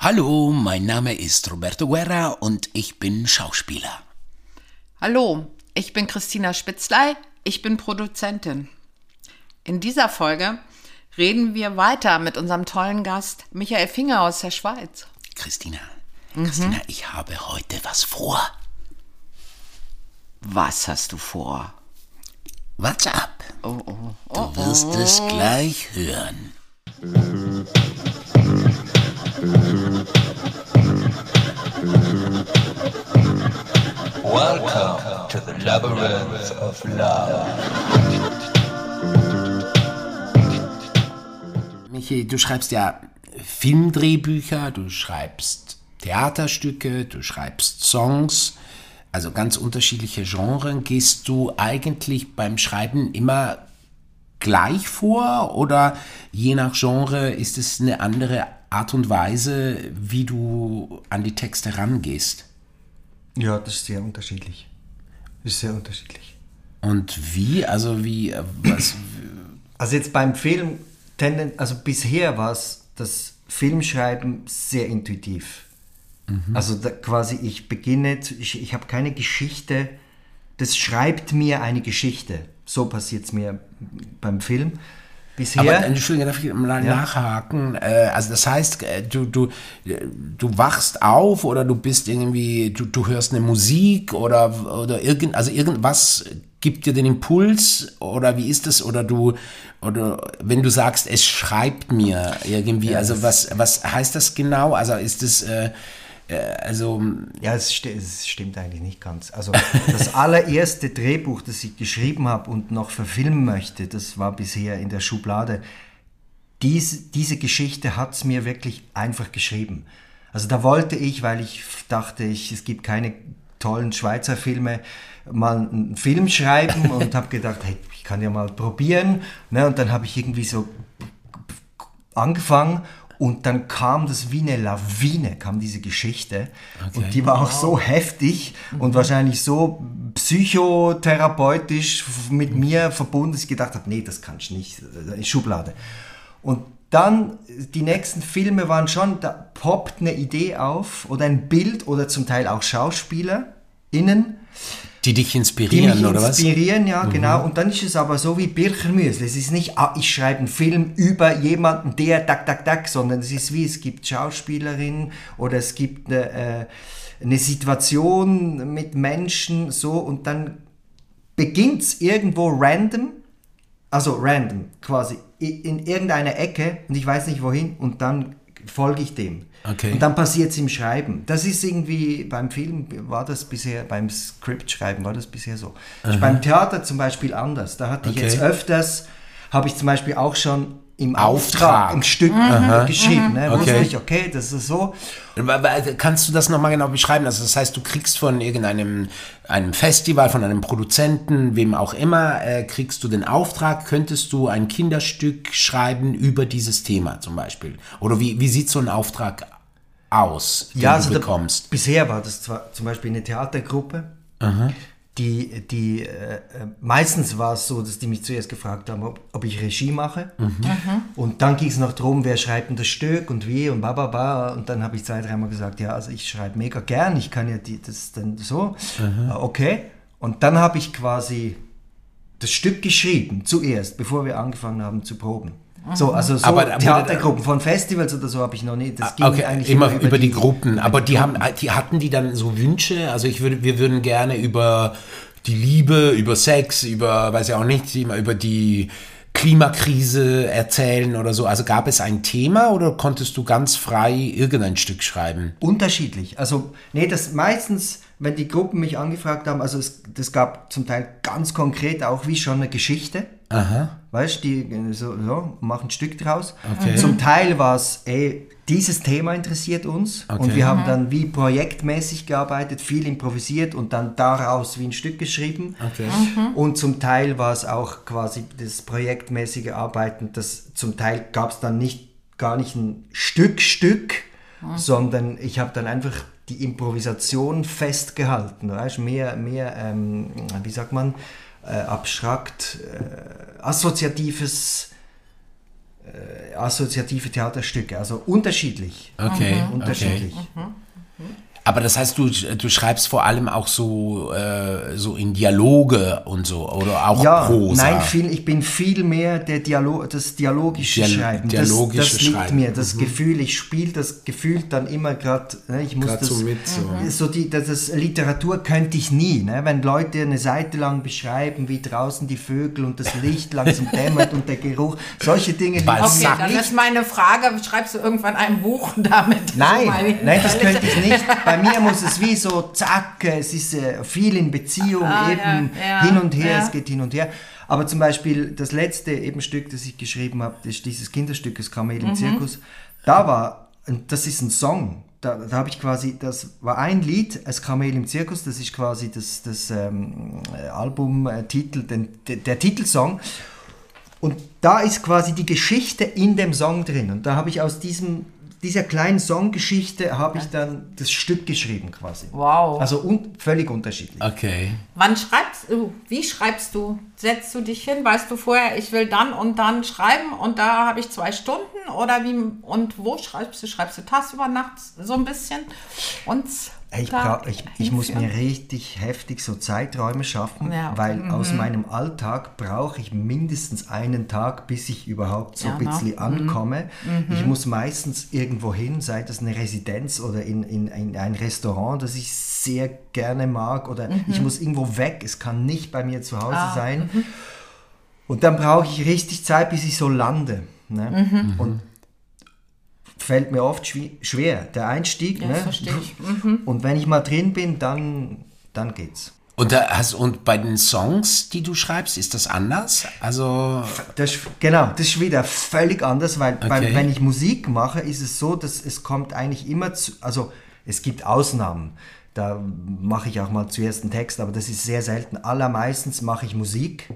Hallo, mein Name ist Roberto Guerra und ich bin Schauspieler. Hallo, ich bin Christina Spitzlei, ich bin Produzentin. In dieser Folge reden wir weiter mit unserem tollen Gast Michael Finger aus der Schweiz. Christina, Christina, ich habe heute was vor. Was hast du vor? What's up? Oh, oh, Du oh, wirst oh. es gleich hören. Welcome to the labyrinth of love. Michi, du schreibst ja Filmdrehbücher, du schreibst Theaterstücke, du schreibst Songs, also ganz unterschiedliche Genres. Gehst du eigentlich beim Schreiben immer gleich vor oder je nach Genre ist es eine andere Art und Weise, wie du an die Texte rangehst? Ja, das ist sehr unterschiedlich. Das ist sehr unterschiedlich. Und wie? Also wie, äh, was, Also jetzt beim Film, also bisher war es das Filmschreiben sehr intuitiv. Also da, quasi ich beginne, ich, ich habe keine Geschichte, das schreibt mir eine Geschichte. So passiert es mir beim Film. Bisher. Aber Entschuldigung, darf ich mal nachhaken? Äh, also das heißt, äh, du, du, äh, du wachst auf oder du bist irgendwie, du, du hörst eine Musik oder, oder irgend, also irgendwas gibt dir den Impuls oder wie ist das? Oder du, oder wenn du sagst, es schreibt mir irgendwie, also was, was heißt das genau? Also ist es, äh, äh, also, Ja, es, sti es stimmt eigentlich nicht ganz. Also das allererste Drehbuch, das ich geschrieben habe und noch verfilmen möchte, das war bisher in der Schublade. Dies, diese Geschichte hat es mir wirklich einfach geschrieben. Also da wollte ich, weil ich dachte, ich, es gibt keine tollen Schweizer Filme, mal einen Film schreiben und habe gedacht, hey, ich kann ja mal probieren. Ne? Und dann habe ich irgendwie so angefangen und dann kam das wie eine Lawine, kam diese Geschichte. Und die war auch so heftig und wahrscheinlich so psychotherapeutisch mit mir verbunden, dass ich gedacht habe, nee, das kannst du nicht, Schublade. Und dann, die nächsten Filme waren schon, da poppt eine Idee auf oder ein Bild oder zum Teil auch SchauspielerInnen, die dich die inspirieren mich oder was? inspirieren, ja, genau. Und dann ist es aber so wie Birchermüsli. Es ist nicht, ah, ich schreibe einen Film über jemanden, der, tak, tak, tak, sondern es ist wie, es gibt Schauspielerinnen oder es gibt eine, äh, eine Situation mit Menschen, so, und dann beginnt es irgendwo random, also random, quasi, in irgendeiner Ecke und ich weiß nicht wohin und dann folge ich dem. Okay. Und dann passiert es im Schreiben. Das ist irgendwie, beim Film war das bisher, beim Skriptschreiben war das bisher so. Ist beim Theater zum Beispiel anders. Da hatte ich Okay. jetzt öfters, habe ich zum Beispiel auch schon im Auftrag. Auftrag, im Stück geschrieben. Ne? Wusste Okay. ich, okay, das ist so. Wa- Kannst du das nochmal genau beschreiben? Also das heißt, du kriegst von irgendeinem einem Festival, von einem Produzenten, wem auch immer, äh, kriegst du den Auftrag, könntest du ein Kinderstück schreiben über dieses Thema zum Beispiel? Oder wie, wie sieht so ein Auftrag aus, den ja, du also da- bekommst? bisher war das zwar zum Beispiel eine Theatergruppe, die, die äh, äh, meistens war es so, dass die mich zuerst gefragt haben, ob, ob ich Regie mache. Und dann ging es noch darum, wer schreibt denn das Stück und wie und bababa. Und dann habe ich zwei, dreimal gesagt, ja, also ich schreibe mega gern, ich kann ja die, das dann so. Äh, Okay. Und dann habe ich quasi das Stück geschrieben, zuerst, bevor wir angefangen haben zu proben. So, also so Aber- aber- Theatergruppen von Festivals oder so habe ich noch nicht. Das ging Okay, eigentlich immer über, die, Gruppen. Aber die haben, die hatten die dann so Wünsche? Also ich würde, wir würden gerne über die Liebe, über Sex, über, weiß ich auch nicht, immer über die Klimakrise erzählen oder so. Also gab es ein Thema oder konntest du ganz frei irgendein Stück schreiben? Unterschiedlich. Also, nee, das meistens, wenn die Gruppen mich angefragt haben, also es das gab zum Teil ganz konkret auch wie schon eine Geschichte. Aha. Weißt du, die äh, so, so, machen ein Stück draus. Okay. Zum Teil war es, ey, dieses Thema interessiert uns und Okay. wir haben dann wie projektmäßig gearbeitet, viel improvisiert und dann daraus wie ein Stück geschrieben. Okay. Und zum Teil war es auch quasi das projektmäßige Arbeiten, das zum Teil gab es dann nicht gar nicht ein Stück Stück, sondern ich habe dann einfach die Improvisation festgehalten, weißt, mehr mehr ähm, wie sagt man äh, abstrakt äh, assoziatives äh, assoziative Theaterstücke, also unterschiedlich. Okay, Unterschiedlich. okay. Aber das heißt, du, du schreibst vor allem auch so, äh, so in Dialoge und so, oder auch Ja, Prosa. nein, viel, ich bin viel mehr der Dialog, das dialogische Dial- Schreiben. dialogische das, das liegt Schreiben. mir, das Gefühl, ich spiele das Gefühl dann immer gerade, ne, ich muss Grad das, so mit, so. so die, das, das Literatur könnte ich nie, ne, wenn Leute eine Seite lang beschreiben, wie draußen die Vögel und das Licht langsam dämmert und der Geruch, solche Dinge. Okay, Sag dann nicht. ist meine Frage, schreibst du irgendwann ein Buch damit? Nein, nein, das könnte ich nicht. Bei mir muss es wie so, zack, es ist äh, viel in Beziehung, Ah, eben ja, ja, hin und her, ja. es geht hin und her. Aber zum Beispiel das letzte eben Stück, das ich geschrieben habe, ist dieses Kinderstück, das Kamel Mhm. im Zirkus, da war, und das ist ein Song, da, da habe ich quasi, das war ein Lied, das Kamel im Zirkus, das ist quasi das, das ähm, Albumtitel, den, der, der Titelsong. Und da ist quasi die Geschichte in dem Song drin. Und da habe ich aus diesem, dieser kleinen Songgeschichte habe ich dann das Stück geschrieben quasi. Wow. Also un völlig unterschiedlich. Okay. Wann schreibst du? Wie schreibst du? Setzt du dich hin? Weißt du vorher, ich will dann und dann schreiben und da habe ich zwei Stunden oder wie und wo schreibst du? Schreibst du tagsüber nachts so ein bisschen und Ich, brauch, ich, ich muss mir richtig heftig so Zeiträume schaffen, Ja, weil aus meinem Alltag brauche ich mindestens einen Tag, bis ich überhaupt so Ja, ein bisschen ankomme. Ich muss meistens irgendwo hin, sei das eine Residenz oder in, in, in ein Restaurant, das ich sehr gerne mag oder ich muss irgendwo weg, es kann nicht bei mir zu Hause Ah, sein. Und dann brauche ich richtig Zeit, bis ich so lande. Ne? Und fällt mir oft schwer, der Einstieg. Ja, ne? verstehe ich. Und wenn ich mal drin bin, dann, dann geht's. Und, da hast, und bei den Songs, die du schreibst, ist das anders? Also, Das, genau, das ist wieder völlig anders, weil, Okay. weil wenn ich Musik mache, ist es so, dass es kommt eigentlich immer zu, also es gibt Ausnahmen. Da mache ich auch mal zuerst einen Text, aber das ist sehr selten. Allermeistens mache ich Musik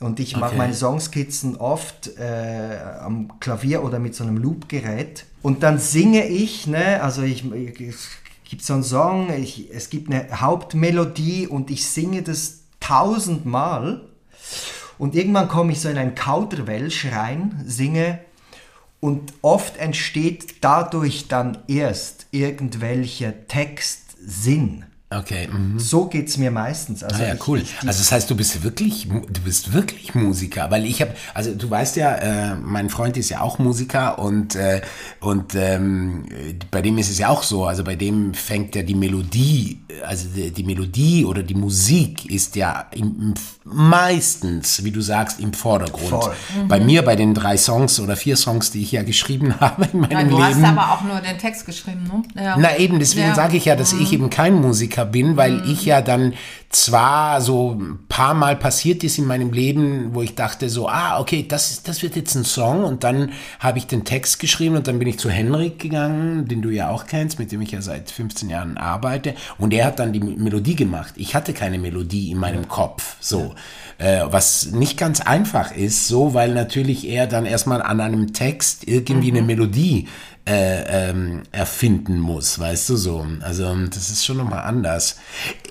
und ich mache Okay. meine Songskizzen oft äh, am Klavier oder mit so einem Loopgerät. Und dann singe ich, ne, also ich, es gibt so einen Song, ich, es gibt eine Hauptmelodie und ich singe das tausendmal. Und irgendwann komme ich so in ein Kauderwelsch rein, singe und oft entsteht dadurch dann erst irgendwelcher Textsinn. Okay. Mhm. So geht es mir meistens. Also Ah ja, ich- cool. ich- Also das heißt, du bist wirklich, du bist wirklich Musiker, weil ich habe, also du weißt ja, äh, mein Freund ist ja auch Musiker und und und ähm, bei dem ist es ja auch so. Also bei dem fängt ja die Melodie, also die, die Melodie oder die Musik ist ja im, im, meistens, wie du sagst, im Vordergrund. Voll. Bei mir bei den drei Songs oder vier Songs, die ich ja geschrieben habe in meinem Ja, du Leben. hast aber auch nur den Text geschrieben, ne? Ja. Na eben, deswegen Ja. Mhm. sage ich ja, dass ich eben kein Musiker bin, weil ich ja dann zwar so ein paar Mal passiert ist in meinem Leben, wo ich dachte so, ah, okay, das, ist- das wird jetzt ein Song und dann habe ich den Text geschrieben und dann bin ich zu Henrik gegangen, den du ja auch kennst, mit dem ich ja seit 15 Jahren arbeite und er hat dann die Melodie gemacht. Ich hatte keine Melodie in meinem Kopf, so. Äh, was nicht ganz einfach ist, so, weil natürlich er dann erstmal an einem Text irgendwie eine Melodie äh, ähm, erfinden muss, weißt du so. Also das ist schon nochmal anders.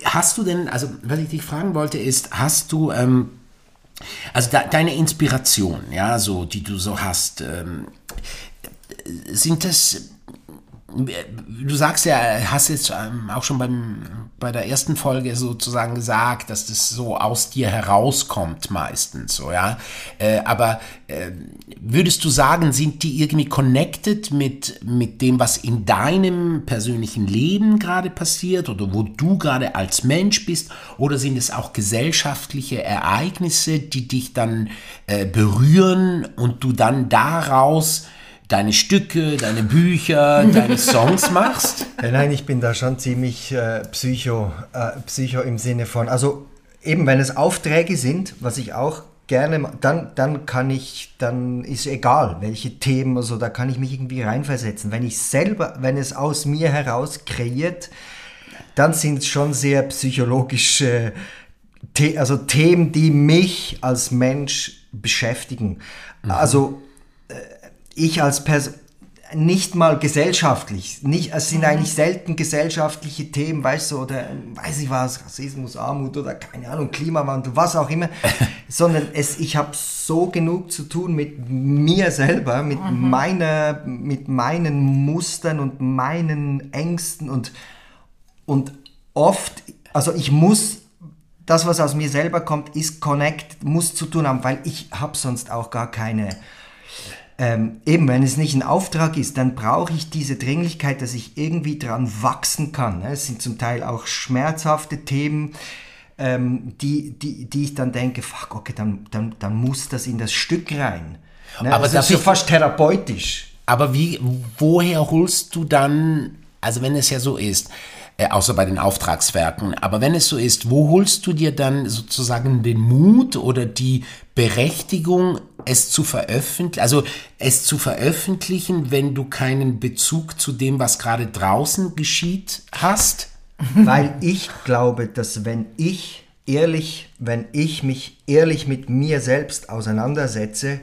Hast du denn, also was ich dich fragen wollte ist, hast du, ähm, also de deine Inspiration, ja, so, die du so hast, ähm, sind das, du sagst ja, hast jetzt ähm, auch schon beim, bei der ersten Folge sozusagen gesagt, dass das so aus dir herauskommt meistens, so, ja. Äh, aber äh, würdest du sagen, sind die irgendwie connected mit, mit dem, was in deinem persönlichen Leben gerade passiert oder wo du gerade als Mensch bist? Oder sind es auch gesellschaftliche Ereignisse, die dich dann äh, berühren und du dann daraus deine Stücke, deine Bücher, deine Songs machst? Ja, nein, ich bin da schon ziemlich äh, psycho, äh, psycho im Sinne von, also eben wenn es Aufträge sind, was ich auch gerne, dann, dann kann ich, dann ist egal, welche Themen, also da kann ich mich irgendwie reinversetzen. Wenn ich selber, wenn es aus mir heraus kreiert, dann sind es schon sehr psychologische, The also Themen, die mich als Mensch beschäftigen. Also ich als Person, nicht mal gesellschaftlich. Nicht, es sind eigentlich selten gesellschaftliche Themen, weißt du, oder weiß ich was, Rassismus, Armut oder keine Ahnung, Klimawandel, was auch immer, sondern es, ich habe so genug zu tun mit mir selber, mit meiner, mit meinen Mustern und meinen Ängsten und und oft, also ich muss das, was aus mir selber kommt, ist connect, muss zu tun haben, weil ich habe sonst auch gar keine ähm, eben, wenn es nicht ein Auftrag ist, dann brauche ich diese Dringlichkeit, dass ich irgendwie dran wachsen kann. ne? Es sind zum Teil auch schmerzhafte Themen, ähm, die, die, die ich dann denke, fuck, okay, dann, dann, dann muss das in das Stück rein. Ne? Aber das ist das ist- fast therapeutisch. Aber wie, woher holst du dann, also wenn es ja so ist, äh, außer bei den Auftragswerken, aber wenn es so ist, wo holst du dir dann sozusagen den Mut oder die Berechtigung, es zu veröffentlichen, also es zu veröffentlichen, wenn du keinen Bezug zu dem, was gerade draußen geschieht, hast? Weil ich glaube, dass wenn ich ehrlich, wenn ich mich ehrlich mit mir selbst auseinandersetze,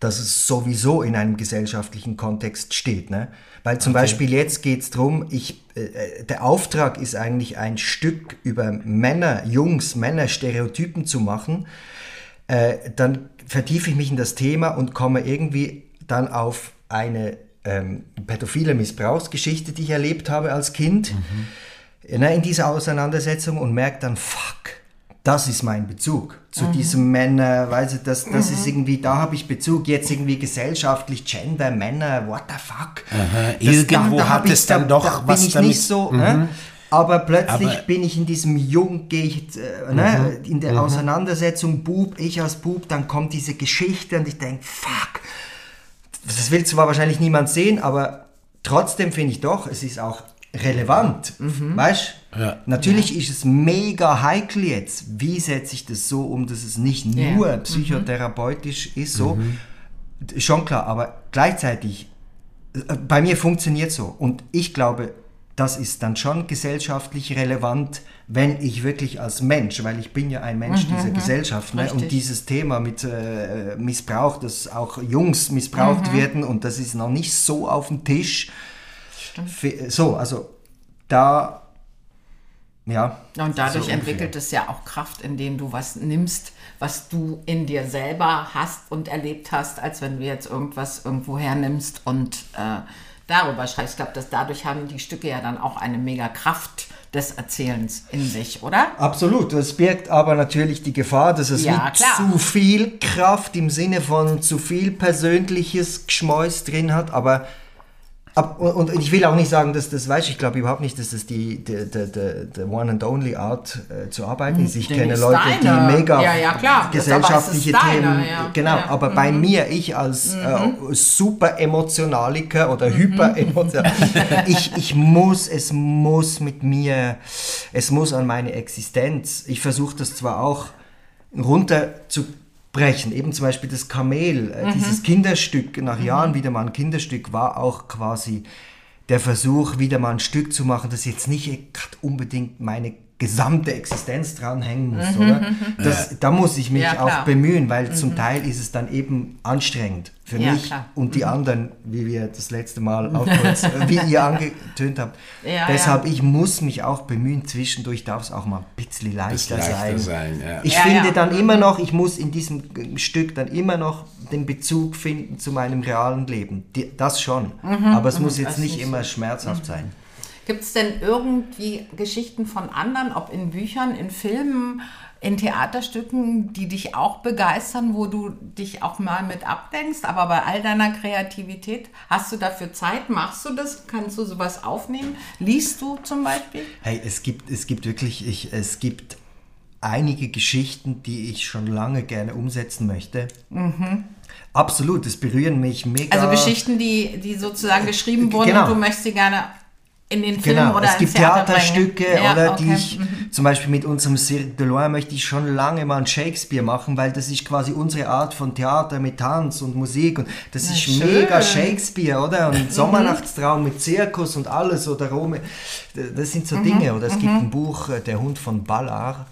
dass es sowieso in einem gesellschaftlichen Kontext steht. Ne? Weil zum Beispiel jetzt geht es darum, ich, äh, der Auftrag ist eigentlich ein Stück über Männer, Jungs, Männer, Stereotypen zu machen. Äh, dann vertiefe ich mich in das Thema und komme irgendwie dann auf eine ähm, pädophile Missbrauchsgeschichte, die ich erlebt habe als Kind, ne, in dieser Auseinandersetzung und merke dann, fuck, das ist mein Bezug zu diesem Männer, weißt du, das, das ist irgendwie, da habe ich Bezug, jetzt irgendwie gesellschaftlich, Gender, Männer, what the fuck. Das- Irgendwo hab hat ich- es dann da, doch da bin was ich damit- nicht so, ne? aber plötzlich Aber- bin ich in diesem Jung, gehe ich äh, ne, in der Auseinandersetzung, Bub, ich als Bub, dann kommt diese Geschichte und ich denke, fuck, das will zwar wahrscheinlich niemand sehen, aber trotzdem finde ich doch, es ist auch relevant. Weißt Ja. Natürlich ist es mega heikel jetzt. Wie setze ich das so um, dass es nicht Ja. nur psychotherapeutisch ist, so. Schon klar, aber gleichzeitig, äh, bei mir funktioniert so. Und ich glaube, das ist dann schon gesellschaftlich relevant, wenn ich wirklich als Mensch, weil ich bin ja ein Mensch dieser Gesellschaft, ne? und dieses Thema mit äh, Missbrauch, dass auch Jungs missbraucht werden und das ist noch nicht so auf dem Tisch. F- So, also da, ja. Und dadurch so entwickelt es ja auch Kraft, indem du was nimmst, was du in dir selber hast und erlebt hast, als wenn du jetzt irgendwas irgendwo hernimmst und äh, darüber schreibst. Ich glaube, dass dadurch haben die Stücke ja dann auch eine mega Kraft des Erzählens in sich, oder? Absolut, es birgt aber natürlich die Gefahr, dass es Ja, zu viel Kraft im Sinne von zu viel persönliches Geschmäus drin hat, aber ab, und, ich will auch nicht sagen, dass das, weißt du, ich glaube überhaupt nicht, dass das die, die, die, die, die One and Only Art äh, zu arbeiten ist. Ich Nee, kenne ist Leute, deine. die mega Ja, ja, klar. Aber gesellschaftliche es ist deine, Themen, ja. genau, Ja. Mhm. aber bei mir, ich als äh, super Emotionaliker oder hyper emotionaliker ich, ich muss, es muss mit mir, es muss an meine Existenz. Ich versuche das zwar auch runterzubrechen, eben zum Beispiel das Kamel, äh, dieses Kinderstück, nach Jahren wieder mal ein Kinderstück, war auch quasi der Versuch, wieder mal ein Stück zu machen, das jetzt nicht unbedingt meine gesamte Existenz dranhängen muss, oder? Das, Da muss ich mich Ja, auch bemühen, weil zum Teil ist es dann eben anstrengend für Ja, mich klar. und die anderen, wie wir das letzte Mal auch kurz, äh, wie ihr angetönt habt. Ja, Deshalb, ich muss mich auch bemühen, zwischendurch darf es auch mal ein bisschen leichter, leichter sein. sein, ja. Ich Ja, finde ja. dann immer noch, ich muss in diesem äh, Stück dann immer noch den Bezug finden zu meinem realen Leben. Die, das schon. Aber es muss jetzt nicht nicht immer schmerzhaft Mhm. sein. Gibt es denn irgendwie Geschichten von anderen, ob in Büchern, in Filmen, in Theaterstücken, die dich auch begeistern, wo du dich auch mal mit abdenkst, aber bei all deiner Kreativität, hast du dafür Zeit? Machst du das? Kannst du sowas aufnehmen? Liest du zum Beispiel? Hey, es gibt, es gibt wirklich, ich, es gibt einige Geschichten, die ich schon lange gerne umsetzen möchte. Absolut, es berühren mich mega. Also Geschichten, die, die sozusagen geschrieben wurden Genau. und du möchtest sie gerne in den Film Genau, oder es gibt Theater Theaterstücke. Ja, oder okay. die ich, zum Beispiel mit unserem Cirque de Loire möchte ich schon lange mal ein Shakespeare machen, weil das ist quasi unsere Art von Theater mit Tanz und Musik und das ist schön. mega Shakespeare, oder? Und Sommernachtstraum mit Zirkus und alles oder Rome, das sind so Dinge. Oder es gibt ein Buch, äh, Der Hund von Ballard.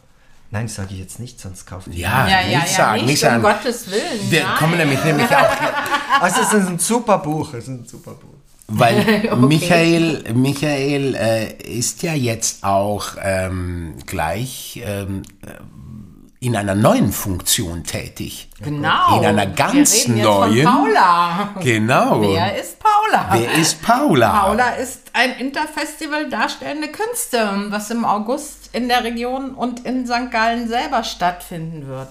Nein, sage ich jetzt nicht, sonst kauft ihr. Ja, Ja, ja, nicht ja, sagen, nicht, nicht um sagen. Gottes Willen. Wir nein. kommen nämlich, nämlich auch. Also es ist ein super Buch, es ist ein super Buch. Weil Okay. Michael, Michael äh, ist ja jetzt auch ähm, gleich ähm, äh, in einer neuen Funktion tätig. Genau. In einer ganz Wir reden neuen. Jetzt von Paula. Genau. Wer ist Paula? Wer ist Paula? Paula ist ein Interfestival darstellende Künste, was im August in der Region und in St. Gallen selber stattfinden wird.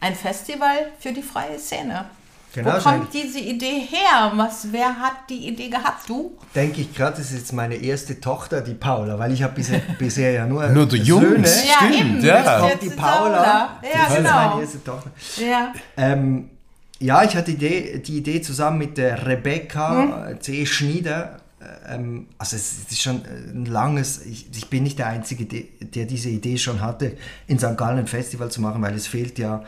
Ein Festival für die freie Szene. Genau, Wo so kommt diese Idee her? Was, wer hat die Idee gehabt? Du? Denke ich gerade, das ist jetzt meine erste Tochter, die Paula, weil ich habe bisher, bisher ja nur, Nur die Jungs. Söhne. Ja, Stimmt, ja. Jetzt Kommt die ist Paula, Ja, das ist genau. meine erste Tochter. Ja. Ähm, ja, ich hatte die Idee, die Idee zusammen mit der Rebecca äh, C. Schnieder. äh, Ähm, also es ist schon ein langes, ich, ich bin nicht der Einzige, der, der diese Idee schon hatte, in St. Gallen ein Festival zu machen, weil es fehlt ja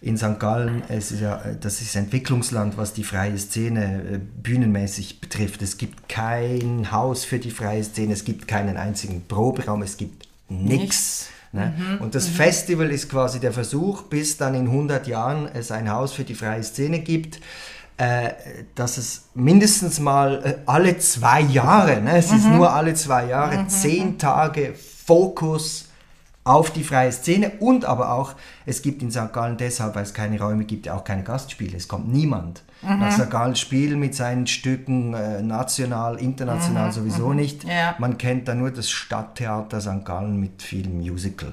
in St. Gallen, es ist ja, äh, das ist Entwicklungsland, was die freie Szene äh, bühnenmäßig betrifft. Es gibt kein Haus für die freie Szene, es gibt keinen einzigen Proberaum, es gibt nichts. Ne? Und das Festival ist quasi der Versuch, bis dann in 100 Jahren es ein Haus für die freie Szene gibt, äh, dass es mindestens mal äh, alle zwei Jahre, ne? es ist nur alle zwei Jahre, zehn Tage Fokus auf die freie Szene und aber auch, es gibt in St. Gallen deshalb, weil es keine Räume gibt, auch keine Gastspiele. Es kommt niemand nach St. Gallen spielen mit seinen Stücken, äh, national, international sowieso nicht. Ja. Man kennt da nur das Stadttheater St. Gallen mit viel Musical.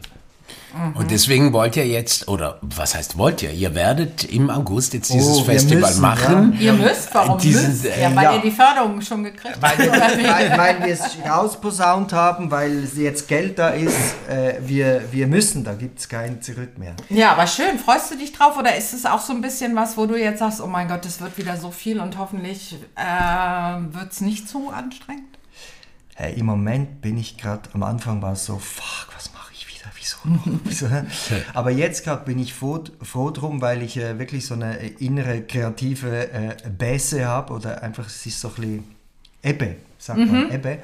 Und deswegen wollt ihr jetzt, oder was heißt wollt ihr? Ihr werdet im August jetzt dieses Oh, Festival müssen, machen. Ihr müsst, warum Diesen, müsst? äh, Ja, weil ja. ihr die Förderung schon gekriegt Weil habt. weil, weil wir es rausposaunt haben, weil jetzt Geld da ist, äh, wir, wir müssen, da gibt es kein Zurück mehr. Ja, aber schön. Freust du dich drauf oder ist es auch so ein bisschen was, wo du jetzt sagst, oh mein Gott, es wird wieder so viel und hoffentlich äh, wird es nicht zu anstrengend? Äh, Im Moment bin ich gerade, am Anfang war es so, fuck, was wieso noch? Wieso? Aber jetzt gerade bin ich froh, froh drum, weil ich äh, wirklich so eine äh, innere kreative äh, Bässe habe oder einfach, es ist so ein bisschen Ebbe, sagt man, Ebbe.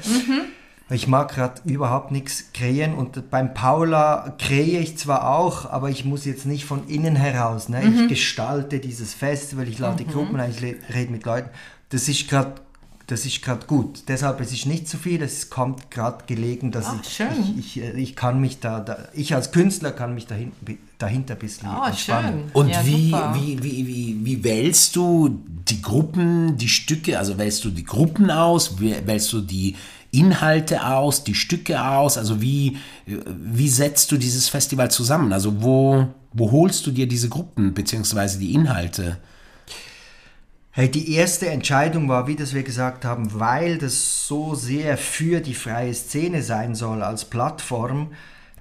Ich mag gerade überhaupt nichts kreieren und beim Paula kreiere ich zwar auch, aber ich muss jetzt nicht von innen heraus. Ne? Ich gestalte dieses Festival, ich lade die Gruppen ein, ich rede mit Leuten. Das ist gerade das ist gerade gut. Deshalb es ist nicht zu viel, es kommt gerade gelegen, dass Ach, ich, schön. ich, ich, äh, ich kann mich da, da, ich als Künstler kann mich dahin, dahinter ein bisschen Oh, entspannen. schön. Und ja, wie, super. wie, wie, wie, wie wählst du die Gruppen, die Stücke, also wählst du die Gruppen aus, Wäh- wählst du die Inhalte aus, die Stücke aus, also wie, wie setzt du dieses Festival zusammen? Also wo, wo holst du dir diese Gruppen beziehungsweise die Inhalte? Hey, die erste Entscheidung war, wie das wir gesagt haben, weil das so sehr für die freie Szene sein soll als Plattform,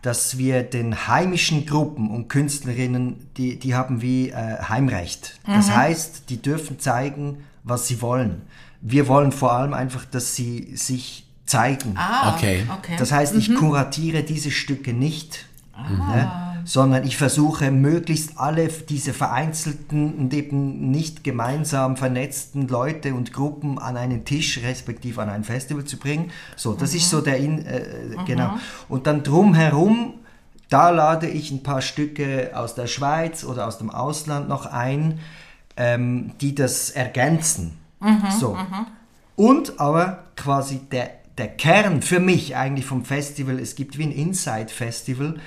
dass wir den heimischen Gruppen und Künstlerinnen, die, die haben wie äh, Heimrecht. Das heißt, die dürfen zeigen, was sie wollen. Wir wollen vor allem einfach, dass sie sich zeigen. Ah, Okay. okay. Das heißt, ich kuratiere diese Stücke nicht, ne, sondern ich versuche möglichst alle diese vereinzelten und eben nicht gemeinsam vernetzten Leute und Gruppen an einen Tisch respektive an ein Festival zu bringen. So, das ist so der In, äh, genau. Und dann drumherum, da lade ich ein paar Stücke aus der Schweiz oder aus dem Ausland noch ein, ähm, die das ergänzen. so. Und aber quasi der, der Kern für mich eigentlich vom Festival, es gibt wie ein Inside-Festival,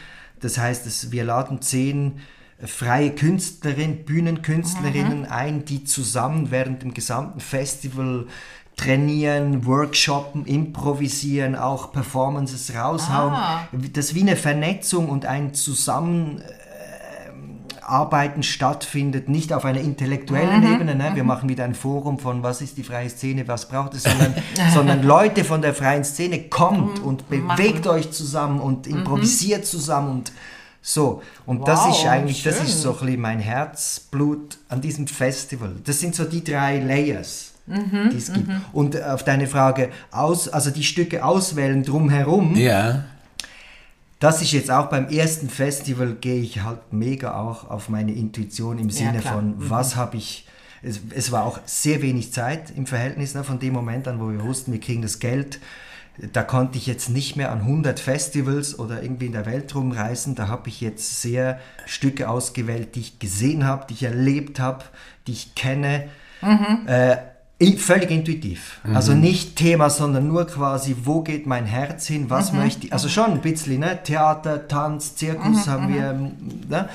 das heißt, es, wir laden zehn freie Künstlerinnen, Bühnenkünstlerinnen ein, die zusammen während dem gesamten Festival trainieren, workshoppen, improvisieren, auch Performances raushauen. Das ist wie eine Vernetzung und ein Zusammen Arbeiten stattfindet, nicht auf einer intellektuellen Ebene. Ne? Wir machen wieder ein Forum von, was ist die freie Szene, was braucht es, sondern, sondern Leute von der freien Szene kommt und bewegt euch zusammen und improvisiert zusammen und so. Und das Wow, ist eigentlich, das schön. ist so ein bisschen mein Herzblut an diesem Festival. Das sind so die drei Layers. die es gibt. Und auf deine Frage, aus, also die Stücke auswählen drumherum, Ja. Das ist jetzt auch beim ersten Festival, gehe ich halt mega auch auf meine Intuition im Sinne klar. von, was habe ich. Es, es war auch sehr wenig Zeit im Verhältnis ne, von dem Moment an, wo wir wussten, wir kriegen das Geld. Da konnte ich jetzt nicht mehr an 100 Festivals oder irgendwie in der Welt rumreisen. Da habe ich jetzt sehr Stücke ausgewählt, die ich gesehen habe, die ich erlebt habe, die ich kenne. Äh, I- Völlig intuitiv. Also nicht Thema, sondern nur quasi, wo geht mein Herz hin, was möchte ich. Also schon ein bisschen, ne? Theater, Tanz, Zirkus haben wir. Ne?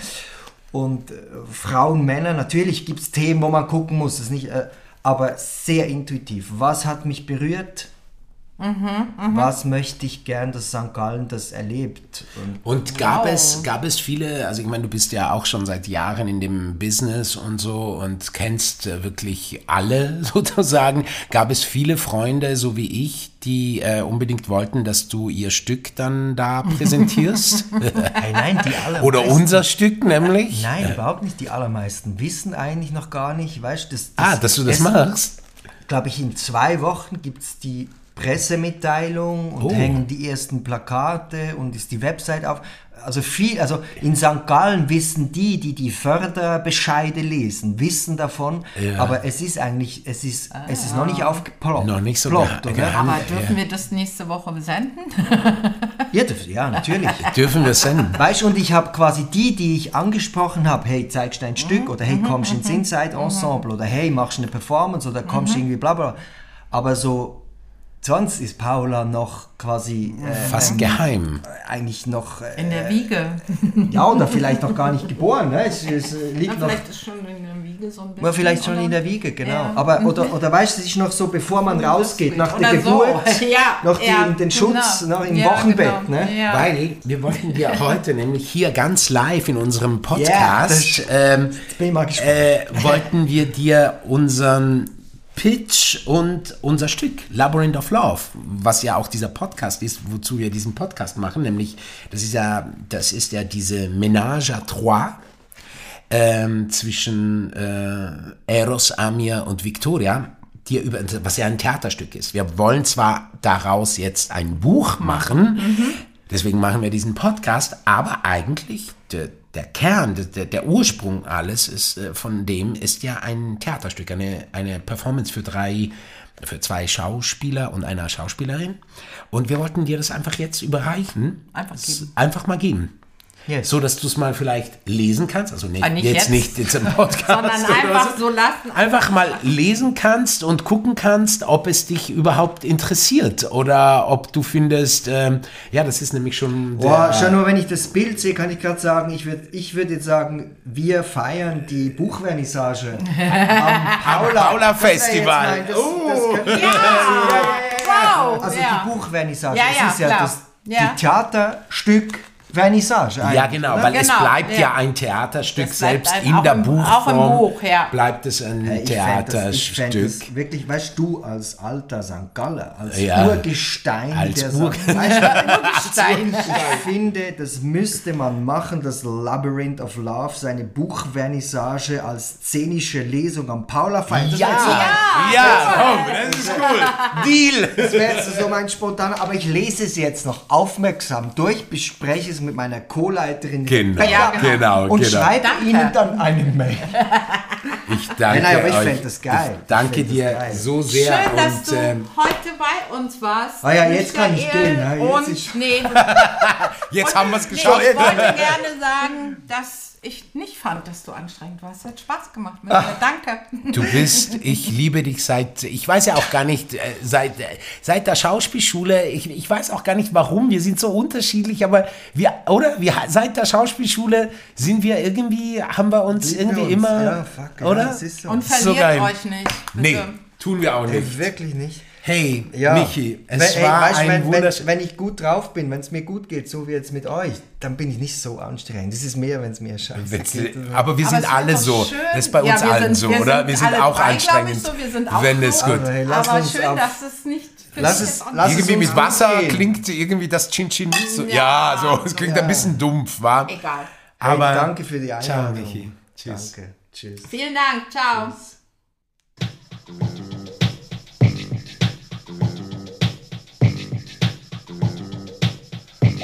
Und äh, Frauen, Männer, natürlich gibt es Themen, wo man gucken muss, ist nicht, äh, aber sehr intuitiv. Was hat mich berührt? Was möchte ich gern, dass St. Gallen das erlebt? Und Und gab es, gab es viele, also ich meine, du bist ja auch schon seit Jahren in dem Business und so und kennst äh, wirklich alle sozusagen. Gab es viele Freunde, so wie ich, die äh, unbedingt wollten, dass du ihr Stück dann da präsentierst? Hey, nein, die allermeisten. Oder unser Stück nämlich? Nein, überhaupt nicht. Die allermeisten wissen eigentlich noch gar nicht, weißt du, das, Ah, dass du das machst? Glaube ich, in zwei Wochen gibt es die Pressemitteilung und Oh. hängen die ersten Plakate und ist die Website auf. Also viel, also in St. Gallen wissen die, die die Förderbescheide lesen, wissen davon, Ja. aber es ist eigentlich, es ist, es ist noch nicht aufgeploppt. Noch nicht so ploppt, ge- oder? geheim. Aber Ja. dürfen wir das nächste Woche senden? Ja, ja, natürlich. Dürfen wir senden? Weißt du, und ich habe quasi die, die ich angesprochen habe, hey, zeigst du ein Stück oder hey, kommst ins Inside Ensemble oder hey, machst du eine Performance oder kommst irgendwie bla bla. Aber so, sonst ist Paula noch quasi äh, Fast geheim. eigentlich noch, äh, In der Wiege. ja, oder vielleicht noch gar nicht geboren. Ne? Es, es äh, liegt noch. Vielleicht ist schon in der Wiege so ein bisschen. Oder vielleicht schon oder? in der Wiege, genau. Ja. Aber, oder, oder weißt du, es ist noch so, bevor man rausgeht, nach der so. Geburt, Ja, noch die, ja, den Schutz, genau. noch im Ja, Wochenbett. genau. Ne? Ja. Weil wir wollten dir heute nämlich hier ganz live in unserem Ja, Podcast, das- ähm, Jetzt bin ich mal gespannt. äh, wollten wir dir unseren Pitch und unser Stück Labyrinth of Love, was ja auch dieser Podcast ist, wozu wir diesen Podcast machen, nämlich das ist ja, das ist ja diese Ménage à trois ähm, zwischen äh, Eros, Amir und Victoria, die über, was ja ein Theaterstück ist. Wir wollen zwar daraus jetzt ein Buch machen, deswegen machen wir diesen Podcast, aber eigentlich der, der Kern, der, der Ursprung alles ist, äh, von dem ist ja ein Theaterstück, eine, eine Performance für drei, für zwei Schauspieler und einer Schauspielerin. Und wir wollten dir das einfach jetzt überreichen. Einfach geben. Einfach mal geben. Yes. So, dass du es mal vielleicht lesen kannst. Also nicht, Ah, nicht jetzt, jetzt. nicht jetzt im Podcast. Sondern einfach so lassen. Einfach mal lesen kannst und gucken kannst, ob es dich überhaupt interessiert oder ob du findest, ähm, ja, das ist nämlich schon. Boah, schon nur wenn ich das Bild sehe, kann ich gerade sagen, ich würde ich würd jetzt sagen, wir feiern die Buchvernissage am Paula, Paula Festival. Das, Oh. das Wow! also ja. die Buchvernissage, Ja, ja, das ist ja klar. das Ja. die Theaterstück Vernissage. ja, genau, weil es Genau, bleibt ja. ja. ein Theaterstück, Es bleibt selbst ein- in der im- Buchform auch im Buch, ja. bleibt es ein ich fänd das, Theaterstück. das wirklich, weißt du, als alter St. Galler, als Ja. Urgestein Als der Ur- St. Weißt du, Stein. Ich finde, das müsste man machen, das Labyrinth of Love, seine Buchvernissage als szenische Lesung am Paula feiern. Das wäre jetzt so mein- ja, komm, das ist cool. Deal. Das wäre jetzt so mein spontaner, aber ich lese es jetzt noch aufmerksam durch, bespreche es mit meiner Co-Leiterin Genau, Ja, genau. und genau. schreibe Danke. Ihnen dann eine Mail. Ich danke Nein, nein, aber ich euch. fänd das geil. Ich danke Ich dir geil. so sehr Schön, dass und du ähm, heute bei uns warst. Ah ja, jetzt kann ich Michael. gehen, ja, jetzt und nee, jetzt haben wir es nee, geschafft. ich wollte gerne sagen, dass ich nicht fand, dass du anstrengend warst. Hat Spaß gemacht mit dir. Danke. Du bist, ich liebe dich seit, ich weiß ja auch gar nicht, äh, seit, äh, seit der Schauspielschule, ich, ich weiß auch gar nicht warum, wir sind so unterschiedlich, aber wir, oder? Wir, seit der Schauspielschule sind wir irgendwie, haben wir uns Lieben irgendwie wir uns. immer, Ja, fuck, ja, oder? das ist so. Und So verliert geil. euch nicht. nee, bitte. tun wir auch nicht. wirklich nicht. Hey, Ja. Michi, es Wenn- ey, war weißt du, ein wenn, wenn, wenn ich gut drauf bin, wenn es mir gut geht, so wie jetzt mit euch, dann bin ich nicht so anstrengend. Das ist mehr, wenn es mir scheiße Wenn's- geht. Aber wir Aber sind es alle so. schön. Das ist bei Ja, uns allen sind- so, wir oder? sind Wir sind alle auch drei, anstrengend. ich, so. Wir sind auch wenn es gut. Aber hey, lass Aber uns schön, auf, dass es nicht. für Lass es- lass Irgendwie mit Wasser gehen. klingt irgendwie das Chin Chin nicht so. Ja, Ja, so, es klingt ein bisschen dumpf, war. Egal. Aber hey, danke für die Ciao, Einladung. Michi. Tschüss. Danke. Tschüss. Vielen Dank. Ciao.